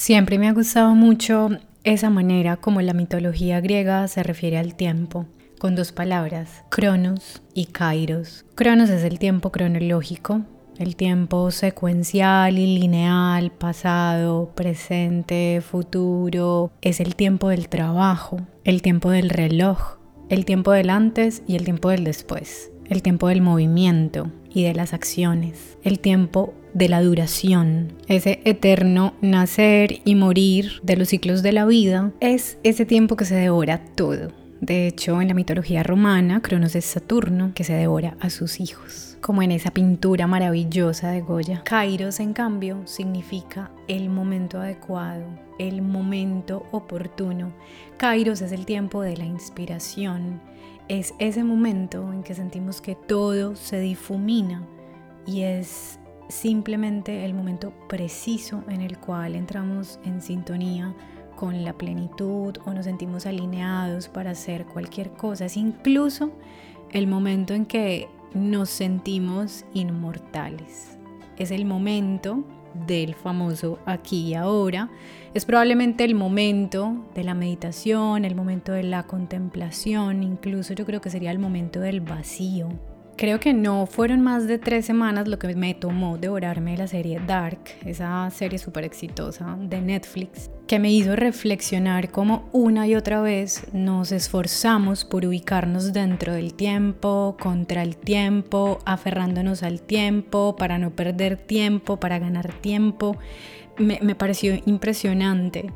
Siempre me ha gustado mucho esa manera como la mitología griega se refiere al tiempo, con dos palabras, cronos y kairos. Cronos es el tiempo cronológico, el tiempo secuencial y lineal, pasado, presente, futuro, es el tiempo del trabajo, el tiempo del reloj, el tiempo del antes y el tiempo del después, el tiempo del movimiento y de las acciones, el tiempo de la duración, ese eterno nacer y morir de los ciclos de la vida, es ese tiempo que se devora todo. De hecho, en la mitología romana, Cronos es Saturno, que se devora a sus hijos, como en esa pintura maravillosa de Goya. Kairos, en cambio, significa el momento adecuado, el momento oportuno. Kairos es el tiempo de la inspiración, es ese momento en que sentimos que todo se difumina y es simplemente el momento preciso en el cual entramos en sintonía con la plenitud o nos sentimos alineados para hacer cualquier cosa. Es incluso el momento en que nos sentimos inmortales. Es el momento del famoso aquí y ahora. Es probablemente el momento de la meditación, el momento de la contemplación, incluso yo creo que sería el momento del vacío, Creo que no fueron más de tres semanas lo que me tomó devorarme la serie Dark, esa serie súper exitosa de Netflix, que me hizo reflexionar cómo una y otra vez nos esforzamos por ubicarnos dentro del tiempo, contra el tiempo, aferrándonos al tiempo, para no perder tiempo, para ganar tiempo. Me, me pareció impresionante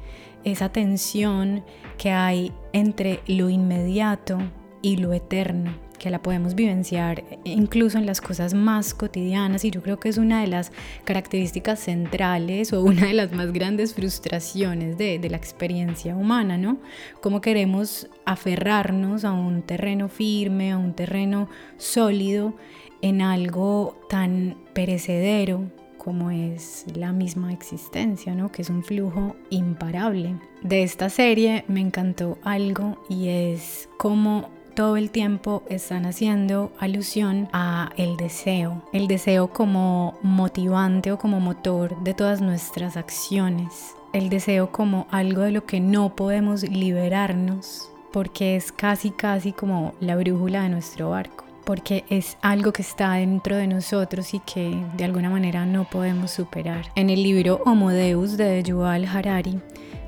esa tensión que hay entre lo inmediato y lo eterno que la podemos vivenciar incluso en las cosas más cotidianas y yo creo que es una de las características centrales o una de las más grandes frustraciones de, de la experiencia humana, ¿no? Cómo queremos aferrarnos a un terreno firme, a un terreno sólido en algo tan perecedero como es la misma existencia, ¿no? que es un flujo imparable. De esta serie me encantó algo y es cómo todo el tiempo están haciendo alusión a el deseo, el deseo como motivante o como motor de todas nuestras acciones, el deseo como algo de lo que no podemos liberarnos porque es casi casi como la brújula de nuestro barco, porque es algo que está dentro de nosotros y que de alguna manera no podemos superar. En el libro Homo Deus de Yuval Harari,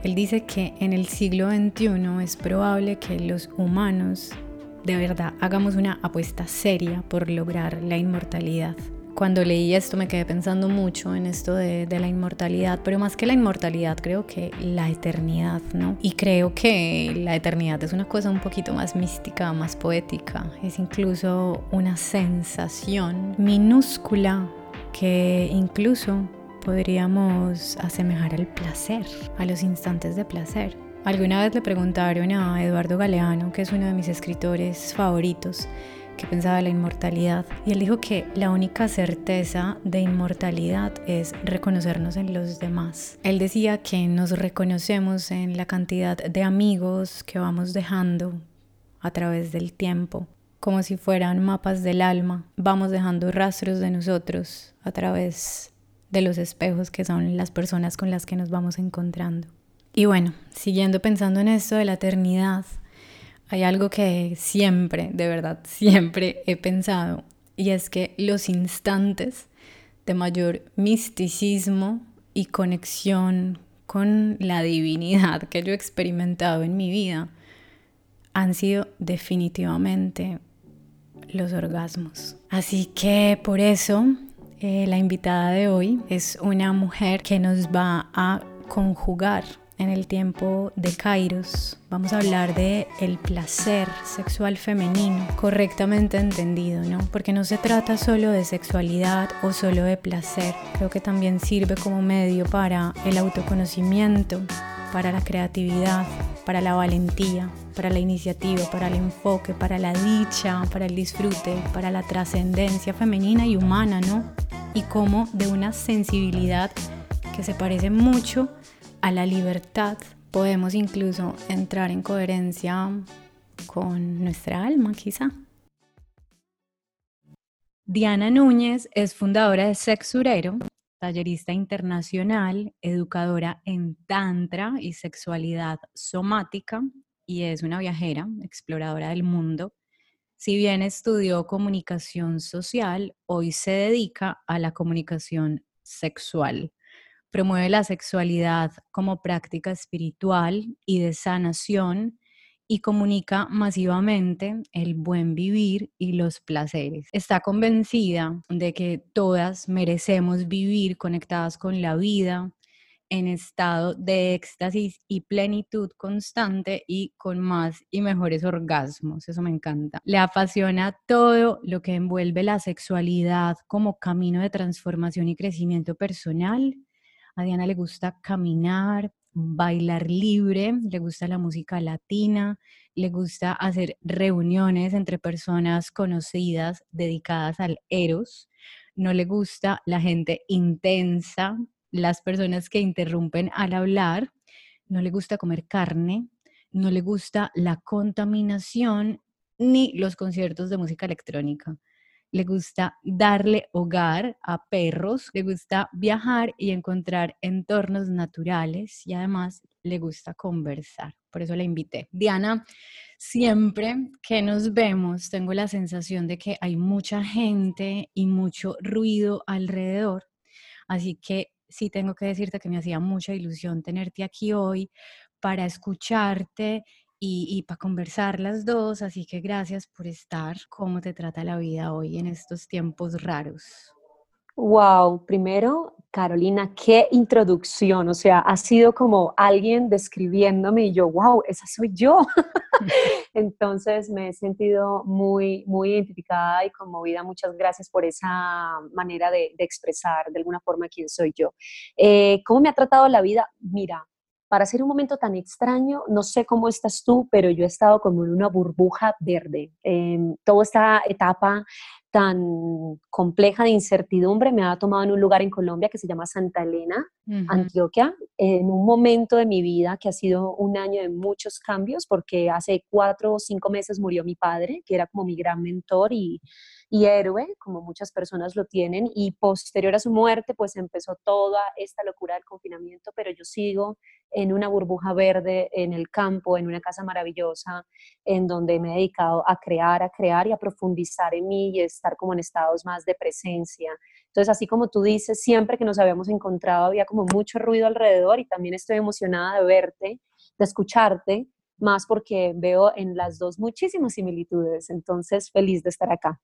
él dice que en el siglo XXI es probable que los humanos de verdad hagamos una apuesta seria por lograr la inmortalidad. Cuando leí esto me quedé pensando mucho en esto de, la inmortalidad, pero más que la inmortalidad creo que la eternidad, ¿no? Y creo que la eternidad es una cosa un poquito más mística, más poética, es incluso una sensación minúscula que incluso podríamos asemejar al placer, a los instantes de placer. Alguna vez le preguntaron a Eduardo Galeano, que es uno de mis escritores favoritos, que pensaba de la inmortalidad. Y él dijo que la única certeza de inmortalidad es reconocernos en los demás. Él decía que nos reconocemos en la cantidad de amigos que vamos dejando a través del tiempo, como si fueran mapas del alma. Vamos dejando rastros de nosotros a través de los espejos que son las personas con las que nos vamos encontrando. Y bueno, siguiendo pensando en esto de la eternidad, hay algo que siempre, de verdad, siempre he pensado, y es que los instantes de mayor misticismo y conexión con la divinidad que yo he experimentado en mi vida han sido definitivamente los orgasmos. Así que por eso eh, la invitada de hoy es una mujer que nos va a conjugar en el tiempo de Kairos. Vamos a hablar de el placer sexual femenino, correctamente entendido, ¿no? Porque no se trata solo de sexualidad o solo de placer. Creo que también sirve como medio para el autoconocimiento, para la creatividad, para la valentía, para la iniciativa, para el enfoque, para la dicha, para el disfrute, para la trascendencia femenina y humana, ¿no? Y como de una sensibilidad que se parece mucho a la libertad, podemos incluso entrar en coherencia con nuestra alma, quizá. Diana Núñez es fundadora de Sexurero, tallerista internacional, educadora en Tantra y sexualidad somática y es una viajera, exploradora del mundo. Si bien estudió comunicación social, hoy se dedica a la comunicación sexual. Promueve la sexualidad como práctica espiritual y de sanación y comunica masivamente el buen vivir y los placeres. Está convencida de que todas merecemos vivir conectadas con la vida, en estado de éxtasis y plenitud constante y con más y mejores orgasmos. Eso me encanta. Le apasiona todo lo que envuelve la sexualidad como camino de transformación y crecimiento personal. A Diana le gusta caminar, bailar libre, le gusta la música latina, le gusta hacer reuniones entre personas conocidas dedicadas al eros, no le gusta la gente intensa, las personas que interrumpen al hablar, no le gusta comer carne, no le gusta la contaminación ni los conciertos de música electrónica le gusta darle hogar a perros, le gusta viajar y encontrar entornos naturales y además le gusta conversar. Por eso la invité. Diana, siempre que nos vemos tengo la sensación de que hay mucha gente y mucho ruido alrededor. Así que sí tengo que decirte que me hacía mucha ilusión tenerte aquí hoy para escucharte y, para conversar las dos, así que gracias por estar. ¿Cómo te trata la vida hoy en estos tiempos raros? Wow, primero, Carolina, qué introducción, o sea, ha sido como alguien describiéndome y yo, wow, esa soy yo. Entonces me he sentido muy, muy identificada y conmovida. Muchas gracias por esa manera de, expresar de alguna forma quién soy yo. Eh, ¿Cómo me ha tratado la vida? Mira, para ser un momento tan extraño, no sé cómo estás tú, pero yo he estado como en una burbuja verde. en toda esta etapa tan compleja de incertidumbre me ha tomado en un lugar en Colombia que se llama Santa Elena, Antioquia, en un momento de mi vida que ha sido un año de muchos cambios, porque hace cuatro o cinco meses murió mi padre, que era como mi gran mentor y y héroe, como muchas personas lo tienen, y posterior a su muerte, pues empezó toda esta locura del confinamiento, pero yo sigo en una burbuja verde, en el campo, en una casa maravillosa, en donde me he dedicado a crear, a crear y a profundizar en mí y como en estados más de presencia. Entonces, así como tú dices, siempre que nos habíamos encontrado había como mucho ruido alrededor y también estoy emocionada de verte, de escucharte, más porque veo en las dos muchísimas similitudes. Entonces, feliz de estar acá.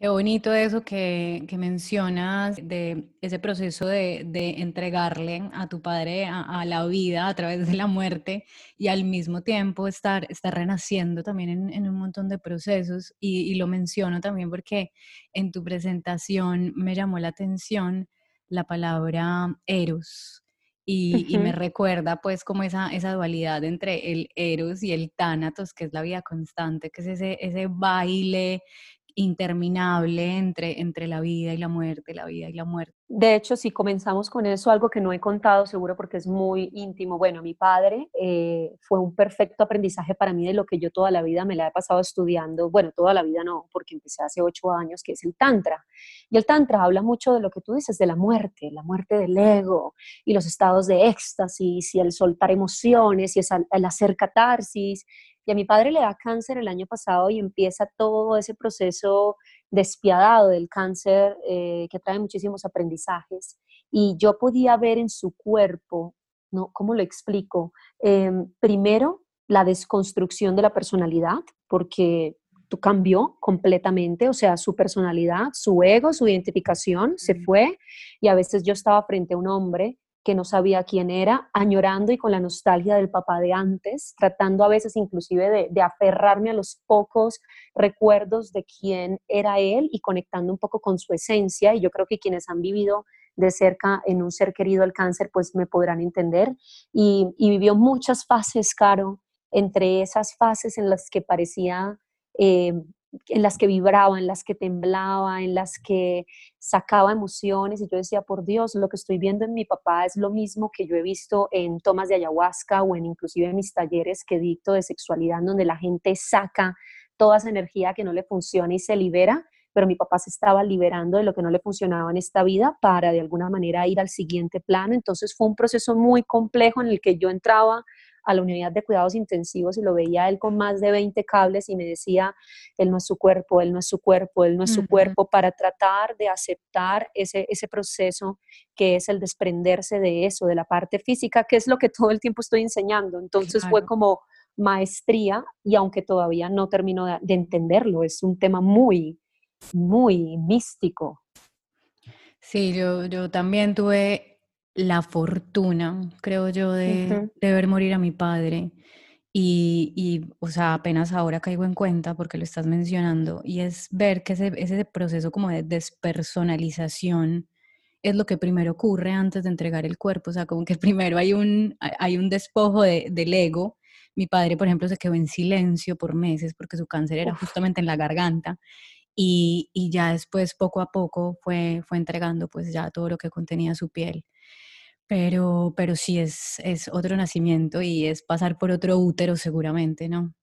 Qué bonito eso que, mencionas de ese proceso de, entregarle a tu padre a, la vida a través de la muerte y al mismo tiempo estar, estar renaciendo también en, un montón de procesos. Y, lo menciono también porque en tu presentación me llamó la atención la palabra eros. Y, me recuerda pues como esa, esa dualidad entre el eros y el tánatos, que es la vida constante, que es ese, ese baile interminable entre, entre la vida y la muerte, la vida y la muerte. De hecho, si comenzamos con eso, algo que no he contado seguro porque es muy íntimo. Bueno, mi padre eh, fue un perfecto aprendizaje para mí de lo que yo toda la vida me la he pasado estudiando. Bueno, toda la vida no, porque empecé hace ocho años, que es el Tantra. Y el Tantra habla mucho de lo que tú dices, de la muerte, la muerte del ego y los estados de éxtasis y el soltar emociones y el hacer catarsis y a mi padre le da cáncer el año pasado y empieza todo ese proceso despiadado del cáncer eh, que trae muchísimos aprendizajes. Y yo podía ver en su cuerpo, ¿no? ¿Cómo lo explico? Em, primero, la desconstrucción de la personalidad, porque tú cambió completamente, o sea, su personalidad, su ego, su identificación se fue y a veces yo estaba frente a un hombre que no sabía quién era, añorando y con la nostalgia del papá de antes, tratando a veces inclusive de, aferrarme a los pocos recuerdos de quién era él y conectando un poco con su esencia. Y yo creo que quienes han vivido de cerca en un ser querido el cáncer, pues me podrán entender. Y, vivió muchas fases, Caro, entre esas fases en las que parecía eh, en las que vibraba, en las que temblaba, en las que sacaba emociones y yo decía, por Dios, lo que estoy viendo en mi papá es lo mismo que yo he visto en tomas de ayahuasca o en inclusive en mis talleres que dicto de sexualidad, donde la gente saca toda esa energía que no le funciona y se libera. pero mi papá se estaba liberando de lo que no le funcionaba en esta vida para de alguna manera ir al siguiente plano. Entonces fue un proceso muy complejo en el que yo entraba a la unidad de cuidados intensivos y lo veía él con más de 20 cables y me decía, él no es su cuerpo, él no es su cuerpo, él no es su cuerpo, para tratar de aceptar ese, ese proceso que es el desprenderse de eso, de la parte física, que es lo que todo el tiempo estoy enseñando. Entonces fue como maestría y aunque todavía no termino de, de entenderlo, es un tema muy, muy místico. Sí, yo, yo también tuve la fortuna, creo yo, de, ver morir a mi padre. Y, y, o sea, apenas ahora caigo en cuenta porque lo estás mencionando, y es ver que ese, ese proceso como de despersonalización es lo que primero ocurre antes de entregar el cuerpo, o sea, como que primero hay un, hay un despojo de, del ego. Mi padre, por ejemplo, se quedó en silencio por meses porque su cáncer era justamente en la garganta y, y, ya después, poco a poco, fue, fue entregando pues ya todo lo que contenía su piel. Pero, pero sí es, es otro nacimiento y es pasar por otro útero seguramente, ¿no?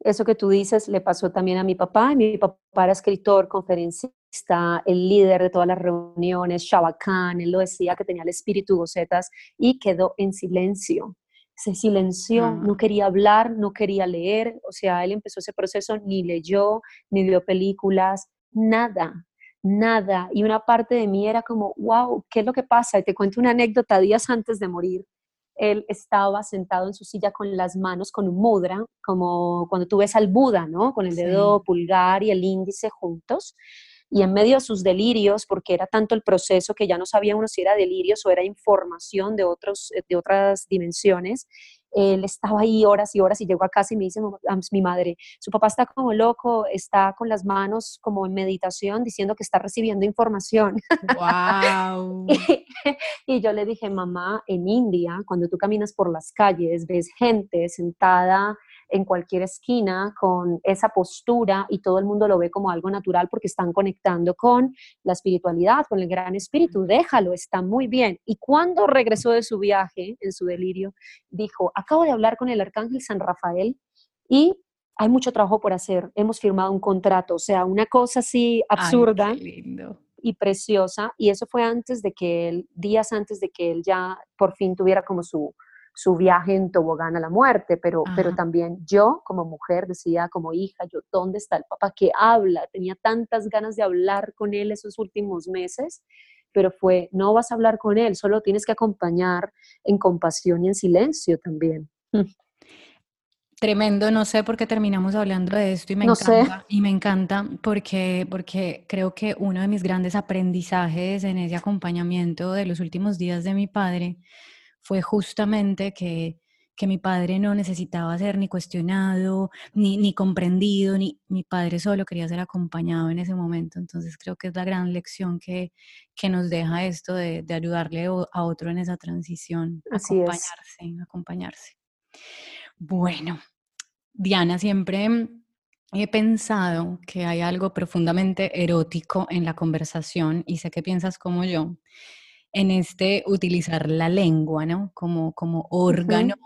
Eso que tú dices le pasó también a mi papá. Mi papá era escritor, conferencista, el líder de todas las reuniones, Shabakán, él lo decía que tenía el espíritu gocetas y quedó en silencio. Se silenció, no ah. quería hablar, no quería leer, o sea, él empezó ese proceso, ni leyó, ni vio películas, nada nada. Y una parte de mí era como, wow, ¿qué es lo que pasa? Y te cuento una anécdota días antes de morir. Él estaba sentado en su silla con las manos, con un mudra, como cuando tú ves al Buda, ¿no? Con el dedo pulgar y el índice juntos. Y en medio de sus delirios, porque era tanto el proceso que ya no sabía uno si era delirios o era información de, otros, de otras dimensiones, él estaba ahí horas y horas y llegó a casa y me dice mi madre, su papá está como loco, está con las manos como en meditación diciendo que está recibiendo información. Wow. y, yo le dije, mamá, en India, cuando tú caminas por las calles, ves gente sentada en cualquier esquina con esa postura y todo el mundo lo ve como algo natural porque están conectando con la espiritualidad, con el gran espíritu. Déjalo, está muy bien. Y cuando regresó de su viaje, en su delirio, dijo, acabo de hablar con el arcángel San Rafael y hay mucho trabajo por hacer. Hemos firmado un contrato, o sea, una cosa así absurda. y preciosa, y eso fue antes de que él, días antes de que él ya por fin tuviera como su, su viaje en tobogán a la muerte, pero, pero también yo como mujer decía, como hija, yo, ¿dónde está el papá que habla? Tenía tantas ganas de hablar con él esos últimos meses, pero fue, no vas a hablar con él, solo tienes que acompañar en compasión y en silencio también. Tremendo, no sé por qué terminamos hablando de esto y me encanta, y me encanta porque, porque creo que uno de mis grandes aprendizajes en ese acompañamiento de los últimos días de mi padre fue justamente que, que mi padre no necesitaba ser ni cuestionado, ni, ni, comprendido, ni mi padre solo quería ser acompañado en ese momento. Entonces creo que es la gran lección que, que nos deja esto de, de, ayudarle a otro en esa transición, Así acompañarse, es. acompañarse. Bueno, Diana, siempre he pensado que hay algo profundamente erótico en la conversación y sé que piensas como yo en este utilizar la lengua, ¿no? Como, como órgano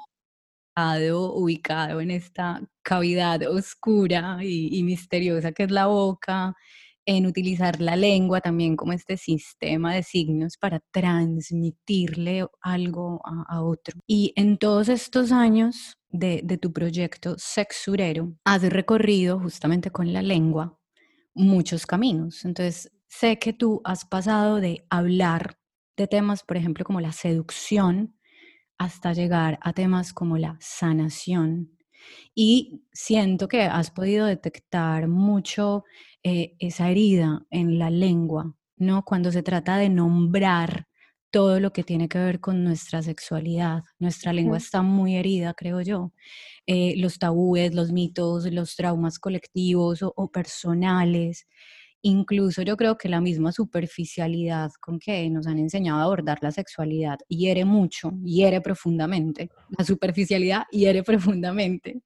ubicado en esta cavidad oscura y, misteriosa que es la boca, en utilizar la lengua también como este sistema de signos para transmitirle algo a, otro. Y en todos estos años de, de tu proyecto sexurero, has recorrido justamente con la lengua muchos caminos. Entonces, sé que tú has pasado de hablar de temas, por ejemplo, como la seducción, hasta llegar a temas como la sanación. Y siento que has podido detectar mucho eh, esa herida en la lengua, ¿no? Cuando se trata de nombrar todo lo que tiene que ver con nuestra sexualidad. Nuestra lengua está muy herida, creo yo. Eh, los tabúes, los mitos, los traumas colectivos o, o personales. Incluso yo creo que la misma superficialidad con que nos han enseñado a abordar la sexualidad hiere mucho, hiere profundamente. La superficialidad hiere profundamente.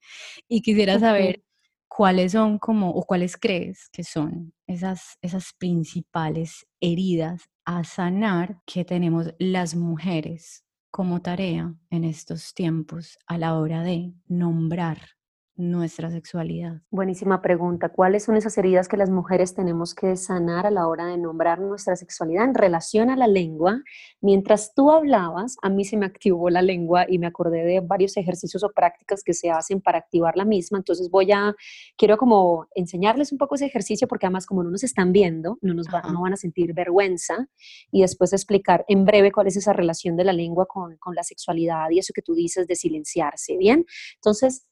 Y quisiera saber cuáles son como, o cuáles crees que son esas, esas principales heridas a sanar que tenemos las mujeres como tarea en estos tiempos a la hora de nombrar nuestra sexualidad? Buenísima pregunta. ¿Cuáles son esas heridas que las mujeres tenemos que sanar a la hora de nombrar nuestra sexualidad en relación a la lengua? Mientras tú hablabas, a mí se me activó la lengua y me acordé de varios ejercicios o prácticas que se hacen para activar la misma. Entonces voy a, quiero como enseñarles un poco ese ejercicio porque además como no nos están viendo, no, nos no van a sentir vergüenza y después explicar en breve cuál es esa relación de la lengua con, con la sexualidad y eso que tú dices de silenciarse, ¿bien? Entonces,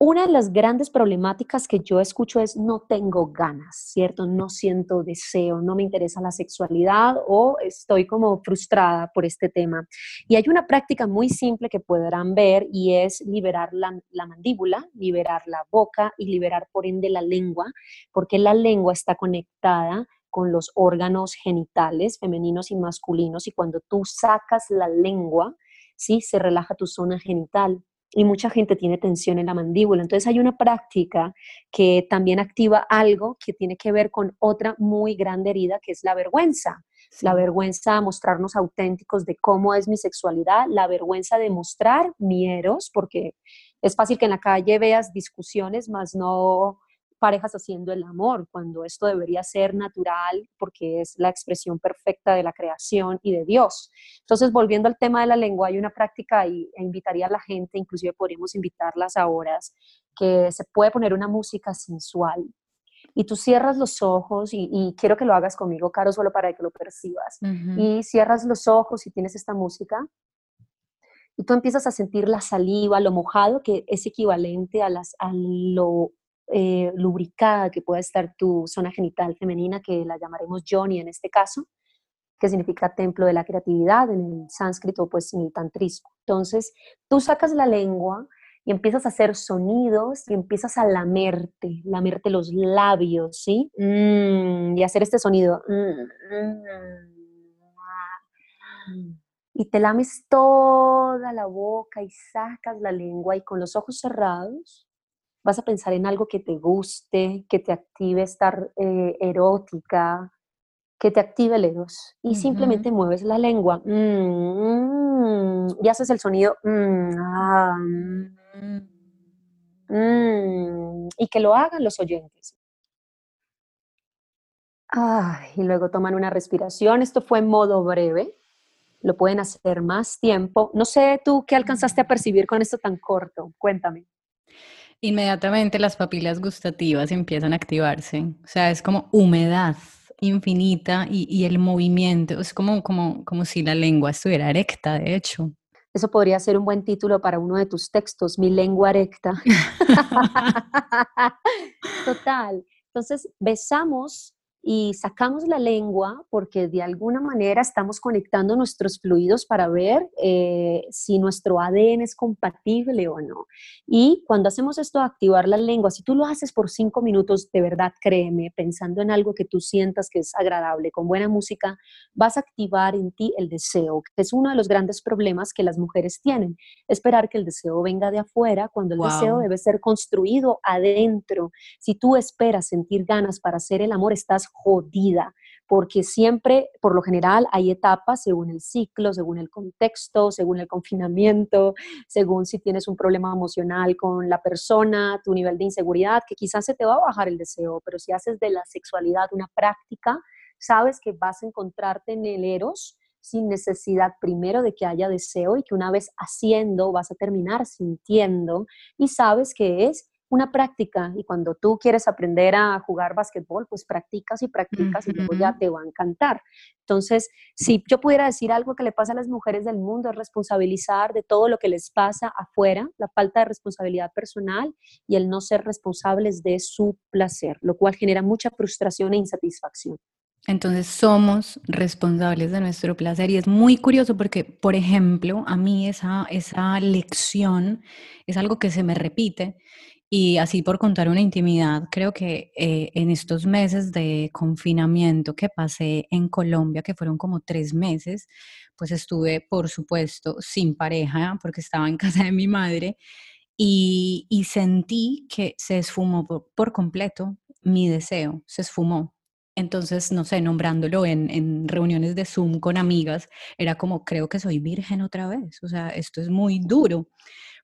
una de las grandes problemáticas que yo escucho es no tengo ganas, ¿cierto? No siento deseo, no me interesa la sexualidad o estoy como frustrada por este tema. Y hay una práctica muy simple que podrán ver y es liberar la, mandíbula, liberar la boca y liberar por ende la lengua, porque la lengua está conectada con los órganos genitales femeninos y masculinos y cuando tú sacas la lengua, ¿sí? Se relaja tu zona genital y mucha gente tiene tensión en la mandíbula. Entonces hay una práctica que también activa algo que tiene que ver con otra muy grande herida que es la vergüenza. La vergüenza a mostrarnos auténticos de cómo es mi sexualidad, la vergüenza de mostrar mi eros, porque es fácil que en la calle veas discusiones, más no parejas haciendo el amor, cuando esto debería ser natural porque es la expresión perfecta de la creación y de Dios. Entonces, volviendo al tema de la lengua, hay una práctica y e invitaría a la gente, inclusive podríamos invitarlas ahora, que se puede poner una música sensual. Y tú cierras los ojos, y, quiero que lo hagas conmigo, Caro, solo para que lo percibas. Y cierras los ojos y tienes esta música, y tú empiezas a sentir la saliva, lo mojado, que es equivalente a, las, a lo eh, lubricada que pueda estar tu zona genital femenina, que la llamaremos Johnny en este caso, que significa templo de la creatividad en el sánscrito, pues en el tantrismo. Entonces, tú sacas la lengua y empiezas a hacer sonidos y empiezas a lamerte, lamerte los labios, ¿sí? Mm, y hacer este sonido. Y te lames toda la boca y sacas la lengua y con los ojos cerrados vas a pensar en algo que te guste, que te active estar eh, erótica, que te active el eros. Y simplemente mueves la lengua mm, y haces el sonido mm, ah, mm, y que lo hagan los oyentes. y luego toman una respiración. Esto fue en modo breve. Lo pueden hacer más tiempo. No sé tú qué alcanzaste a percibir con esto tan corto. Cuéntame inmediatamente las papilas gustativas empiezan a activarse. O sea, es como humedad infinita y, el movimiento, es como, como, como si la lengua estuviera erecta, de hecho. Eso podría ser un buen título para uno de tus textos, Mi lengua erecta. Total. Entonces, besamos y sacamos la lengua porque de alguna manera estamos conectando nuestros fluidos para ver eh, si nuestro ADN es compatible o no. Y cuando hacemos esto, activar la lengua, si tú lo haces por cinco minutos, de verdad créeme, pensando en algo que tú sientas que es agradable, con buena música, vas a activar en ti el deseo, que es uno de los grandes problemas que las mujeres tienen. Esperar que el deseo venga de afuera cuando el deseo debe ser construido adentro. Si tú esperas sentir ganas para hacer el amor, estás jodida, porque siempre, por lo general, hay etapas según el ciclo, según el contexto, según el confinamiento, según si tienes un problema emocional con la persona, tu nivel de inseguridad, que quizás se te va a bajar el deseo, pero si haces de la sexualidad una práctica, sabes que vas a encontrarte en el eros sin necesidad primero de que haya deseo y que una vez haciendo vas a terminar sintiendo y sabes que es una práctica y cuando tú quieres aprender a jugar básquetbol, pues practicas y practicas y luego ya te va a encantar. Entonces, si yo pudiera decir algo que le pasa a las mujeres del mundo es responsabilizar de todo lo que les pasa afuera, la falta de responsabilidad personal y el no ser responsables de su placer, lo cual genera mucha frustración e insatisfacción. Entonces somos responsables de nuestro placer y es muy curioso porque, por ejemplo, a mí esa, esa lección es algo que se me repite y así por contar una intimidad, creo que eh, en estos meses de confinamiento que pasé en Colombia, que fueron como tres meses, pues estuve, por supuesto, sin pareja porque estaba en casa de mi madre y, sentí que se esfumó por, completo mi deseo, se esfumó. Entonces, no sé, nombrándolo en, en, reuniones de Zoom con amigas, era como, creo que soy virgen otra vez, o sea, esto es muy duro.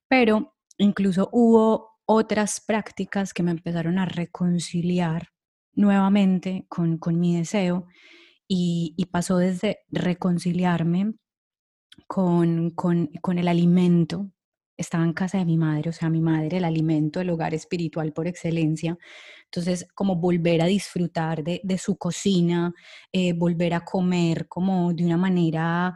Pero incluso hubo otras prácticas que me empezaron a reconciliar nuevamente con, mi deseo y, pasó desde reconciliarme con, con el alimento, estaba en casa de mi madre, o sea, mi madre, el alimento, el hogar espiritual por excelencia. Entonces, como volver a disfrutar de, su cocina, eh, volver a comer como de una manera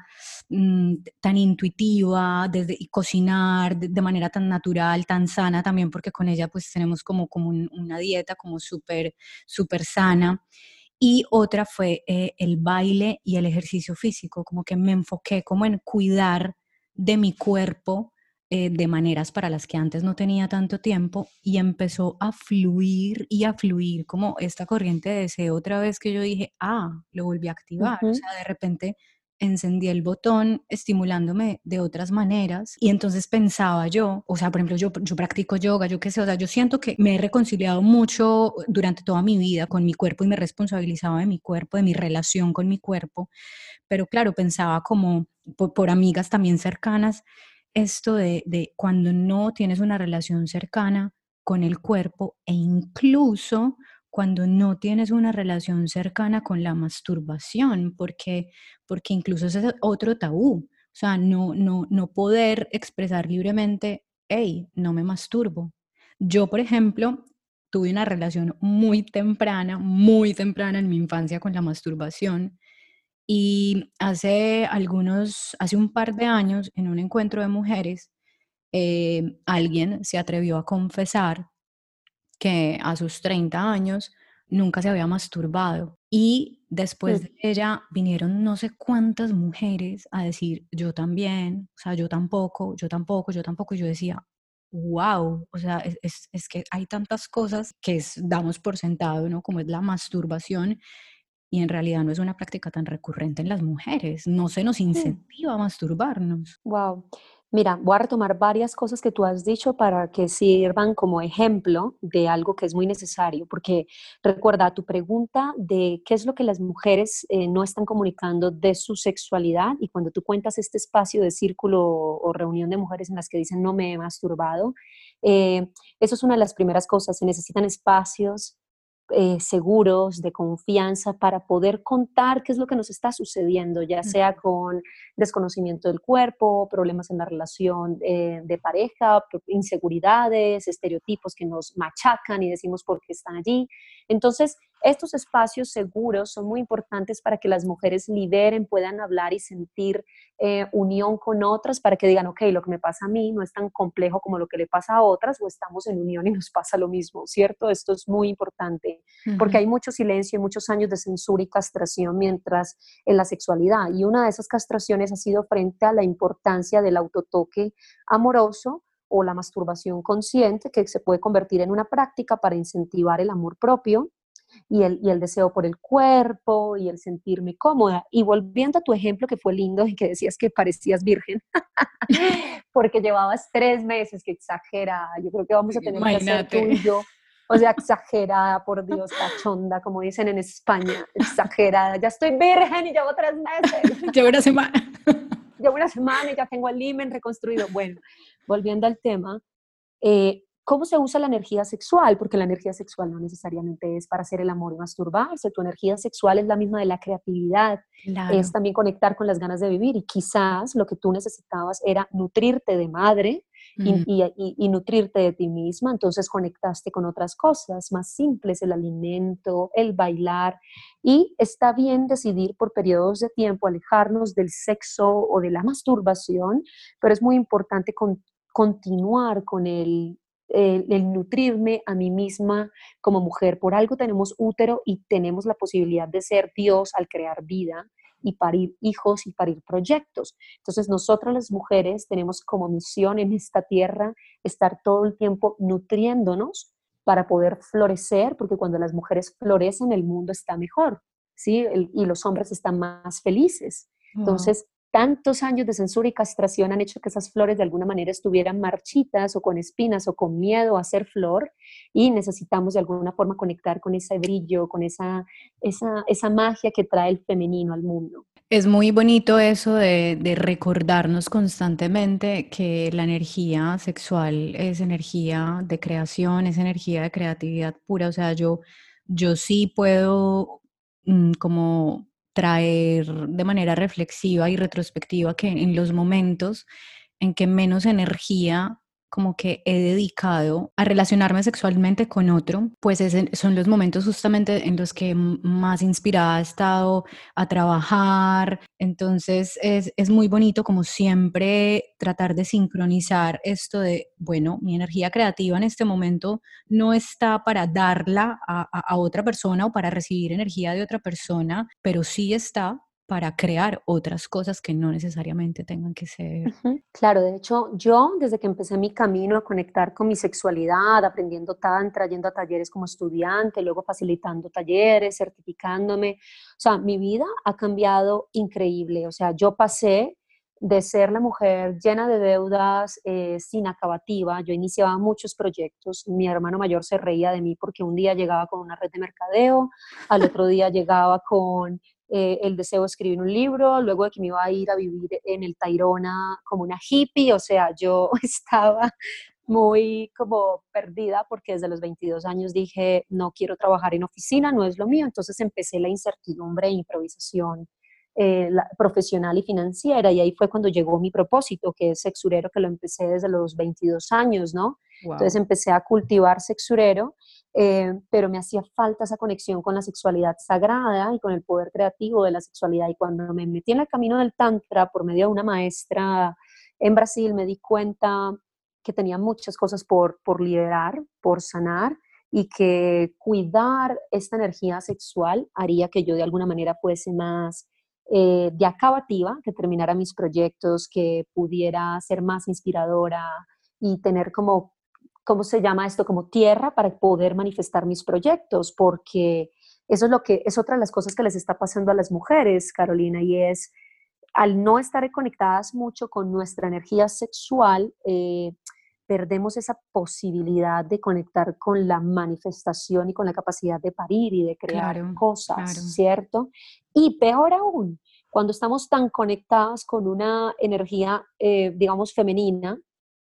mm, tan intuitiva, desde, y cocinar de, manera tan natural, tan sana también, porque con ella pues tenemos como, como una dieta como súper, súper sana. Y otra fue eh, el baile y el ejercicio físico, como que me enfoqué como en cuidar de mi cuerpo, eh, de maneras para las que antes no tenía tanto tiempo y empezó a fluir y a fluir como esta corriente de deseo otra vez que yo dije, ah, lo volví a activar. O sea, de repente encendí el botón estimulándome de otras maneras y entonces pensaba yo, o sea, por ejemplo, yo, yo practico yoga, yo qué sé, o sea, yo siento que me he reconciliado mucho durante toda mi vida con mi cuerpo y me responsabilizaba de mi cuerpo, de mi relación con mi cuerpo, pero claro, pensaba como por amigas también cercanas, esto de, cuando no tienes una relación cercana con el cuerpo e incluso cuando no tienes una relación cercana con la masturbación, porque, porque incluso ese es otro tabú. O sea, no, no, no poder expresar libremente, hey, no me masturbo. Yo, por ejemplo, tuve una relación muy temprana, muy temprana en mi infancia con la masturbación y hace algunos, hace un par de años, en un encuentro de mujeres, eh, alguien se atrevió a confesar que a sus 30 años nunca se había masturbado. Y después de ella vinieron no sé cuántas mujeres a decir, yo también, o sea, yo tampoco, yo tampoco, yo tampoco. Y yo decía, wow, o sea, es, es que hay tantas cosas que damos por sentado, ¿no? Como es la masturbación y en realidad no es una práctica tan recurrente en las mujeres, no se nos incentiva a masturbarnos. Wow. Mira, voy a retomar varias cosas que tú has dicho para que sirvan como ejemplo de algo que es muy necesario, porque recuerda tu pregunta de qué es lo que las mujeres eh, no están comunicando de su sexualidad y cuando tú cuentas este espacio de círculo o reunión de mujeres en las que dicen no me he masturbado, eh, eso es una de las primeras cosas, se necesitan espacios eh, seguros, de confianza, para poder contar qué es lo que nos está sucediendo, ya sea con desconocimiento del cuerpo, problemas en la relación eh, de pareja, inseguridades, estereotipos que nos machacan y decimos por qué están allí. Entonces, estos espacios seguros son muy importantes para que las mujeres liberen, puedan hablar y sentir eh, unión con otras para que digan, ok, lo que me pasa a mí no es tan complejo como lo que le pasa a otras o estamos en unión y nos pasa lo mismo, ¿cierto? Esto es muy importante porque hay mucho silencio y muchos años de censura y castración mientras en la sexualidad. Y una de esas castraciones ha sido frente a la importancia del autotoque amoroso o la masturbación consciente que se puede convertir en una práctica para incentivar el amor propio y el, y el deseo por el cuerpo y el sentirme cómoda. Y volviendo a tu ejemplo que fue lindo y que decías que parecías virgen, porque llevabas tres meses, que exagera, yo creo que vamos a tener que hacer tú y yo. O sea, exagerada, por Dios, cachonda, como dicen en España, exagerada. Ya estoy virgen y llevo tres meses. Llevo una semana. Llevo una semana y ya tengo el limen reconstruido. Bueno, volviendo al tema, eh, ¿Cómo se usa la energía sexual? Porque la energía sexual no necesariamente es para hacer el amor y masturbarse. Tu energía sexual es la misma de la creatividad. Es también conectar con las ganas de vivir. Y quizás lo que tú necesitabas era nutrirte de madre y, y, nutrirte de ti misma. Entonces conectaste con otras cosas más simples, el alimento, el bailar. Y está bien decidir por periodos de tiempo alejarnos del sexo o de la masturbación, pero es muy importante continuar con el el, nutrirme a mí misma como mujer. Por algo tenemos útero y tenemos la posibilidad de ser Dios al crear vida y parir hijos y parir proyectos. Entonces nosotras las mujeres tenemos como misión en esta tierra estar todo el tiempo nutriéndonos para poder florecer, porque cuando las mujeres florecen el mundo está mejor, ¿sí? y los hombres están más felices. Entonces, tantos años de censura y castración han hecho que esas flores de alguna manera estuvieran marchitas o con espinas o con miedo a ser flor y necesitamos de alguna forma conectar con ese brillo, con esa, esa, esa magia que trae el femenino al mundo. Es muy bonito eso de, recordarnos constantemente que la energía sexual es energía de creación, es energía de creatividad pura. O sea, yo, yo sí puedo mm, como traer de manera reflexiva y retrospectiva que en los momentos en que menos energía como que he dedicado a relacionarme sexualmente con otro, pues son los momentos justamente en los que más inspirada he estado a trabajar. Entonces es, es muy bonito como siempre tratar de sincronizar esto de, bueno, mi energía creativa en este momento no está para darla a, a otra persona o para recibir energía de otra persona, pero sí está para crear otras cosas que no necesariamente tengan que ser. Claro, de hecho, yo desde que empecé mi camino a conectar con mi sexualidad, aprendiendo tantra, yendo a talleres como estudiante, luego facilitando talleres, certificándome, o sea, mi vida ha cambiado increíble. O sea, yo pasé de ser la mujer llena de deudas, eh, sin acabativa. Yo iniciaba muchos proyectos. Mi hermano mayor se reía de mí porque un día llegaba con una red de mercadeo, al otro día llegaba con eh, el deseo de escribir un libro, luego de que me iba a ir a vivir en el Tairona como una hippie, o sea, yo estaba muy como perdida porque desde los 22 años dije, no quiero trabajar en oficina, no es lo mío, entonces empecé la incertidumbre e improvisación eh, profesional y financiera y ahí fue cuando llegó mi propósito, que es sexurero, que lo empecé desde los 22 años, ¿no? Entonces empecé a cultivar sexurero eh, pero me hacía falta esa conexión con la sexualidad sagrada y con el poder creativo de la sexualidad. Y cuando me metí en el camino del Tantra por medio de una maestra en Brasil, me di cuenta que tenía muchas cosas por, por liberar, por sanar y que cuidar esta energía sexual haría que yo de alguna manera fuese más eh, de acabativa, que terminara mis proyectos, que pudiera ser más inspiradora y tener como ¿cómo se llama esto? Como tierra para poder manifestar mis proyectos, porque eso es lo que es otra de las cosas que les está pasando a las mujeres, Carolina, y es al no estar conectadas mucho con nuestra energía sexual, eh, perdemos esa posibilidad de conectar con la manifestación y con la capacidad de parir y de crear cosas, ¿cierto? Y peor aún, cuando estamos tan conectadas con una energía, eh, digamos, femenina,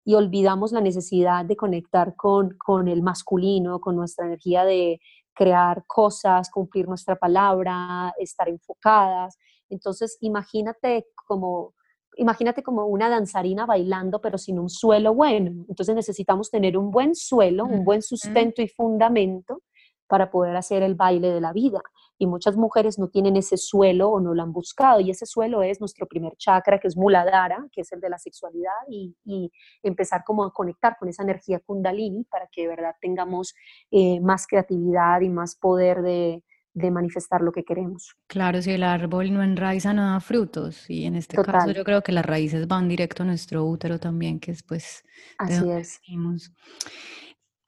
y olvidamos la necesidad de conectar con, con el masculino, con nuestra energía de crear cosas, cumplir nuestra palabra, estar enfocadas. Entonces, imagínate como imagínate como una danzarina bailando pero sin un suelo bueno. Entonces necesitamos tener un buen suelo, un buen sustento y fundamento para poder hacer el baile de la vida. Y muchas mujeres no tienen ese suelo o no lo han buscado. Y ese suelo es nuestro primer chakra, que es Muladhara, que es el de la sexualidad, y, empezar como a conectar con esa energía kundalini para que de verdad tengamos eh, más creatividad y más poder de, manifestar lo que queremos. Claro, si el árbol no enraiza, no da frutos. Y en este caso yo creo que las raíces van directo a nuestro útero también, que es pues... Así es.